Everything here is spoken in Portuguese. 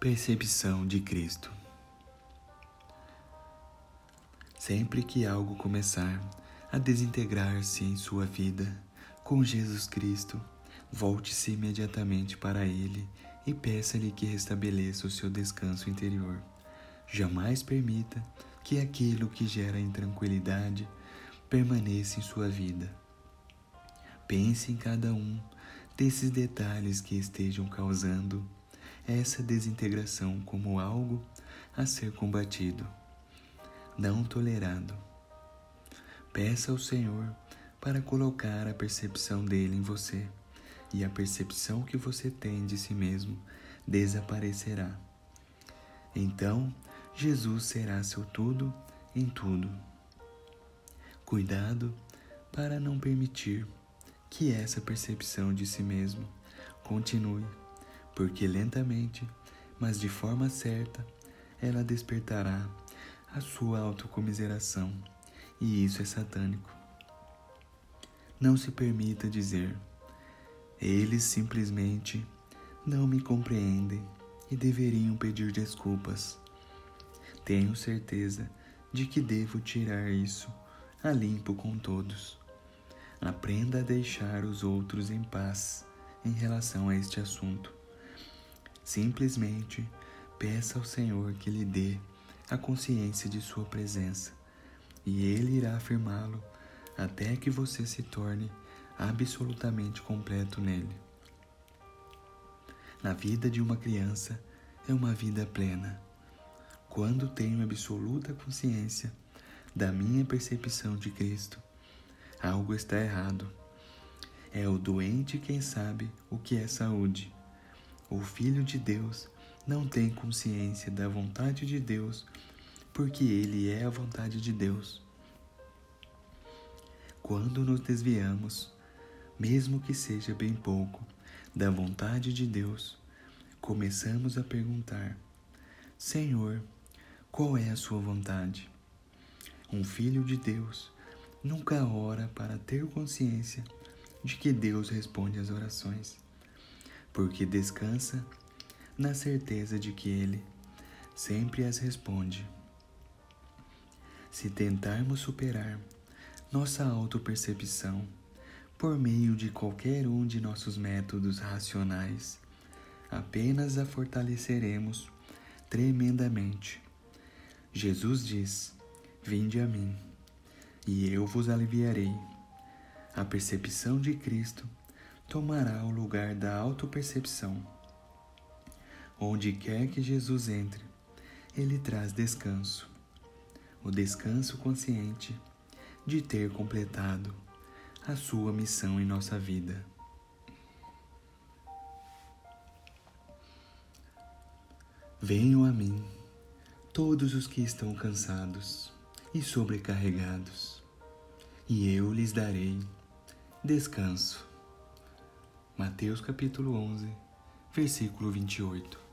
Percepção de Cristo. Sempre que algo começar a desintegrar-se em sua vida com Jesus Cristo, volte-se imediatamente para Ele e peça-lhe que restabeleça o seu descanso interior. Jamais permita que aquilo que gera intranquilidade permaneça em sua vida. Pense em cada um desses detalhes que estejam causando essa desintegração como algo a ser combatido, não tolerado. Peça ao Senhor para colocar a percepção dele em você, e a percepção que você tem de si mesmo desaparecerá. Então, Jesus será seu tudo em tudo. Cuidado para não permitir que essa percepção de si mesmo continue porque lentamente, mas de forma certa, ela despertará a sua autocomiseração, e isso é satânico. Não se permita dizer: eles simplesmente não me compreendem e deveriam pedir desculpas. Tenho certeza de que devo tirar isso a limpo com todos. Aprenda a deixar os outros em paz em relação a este assunto. Simplesmente peça ao Senhor que lhe dê a consciência de sua presença, e Ele irá afirmá-lo até que você se torne absolutamente completo nele. Na vida de uma criança é uma vida plena. Quando tenho absoluta consciência da minha percepção de Cristo, algo está errado. É o doente quem sabe o que é saúde o Filho de Deus não tem consciência da vontade de Deus, porque ele é a vontade de Deus. Quando nos desviamos, mesmo que seja bem pouco, da vontade de Deus, começamos a perguntar: Senhor, qual é a Sua vontade? Um filho de Deus nunca ora para ter consciência de que Deus responde às orações porque descansa na certeza de que Ele sempre as responde. Se tentarmos superar nossa autopercepção por meio de qualquer um de nossos métodos racionais, apenas a fortaleceremos tremendamente. Jesus diz: Vinde a mim, e eu vos aliviarei. A percepção de Cristo tomará o lugar da autopercepção. Onde quer que Jesus entre, ele traz descanso, o descanso consciente de ter completado a sua missão em nossa vida. Venham a mim, todos os que estão cansados e sobrecarregados, e eu lhes darei descanso. Mateus capítulo 11, versículo 28.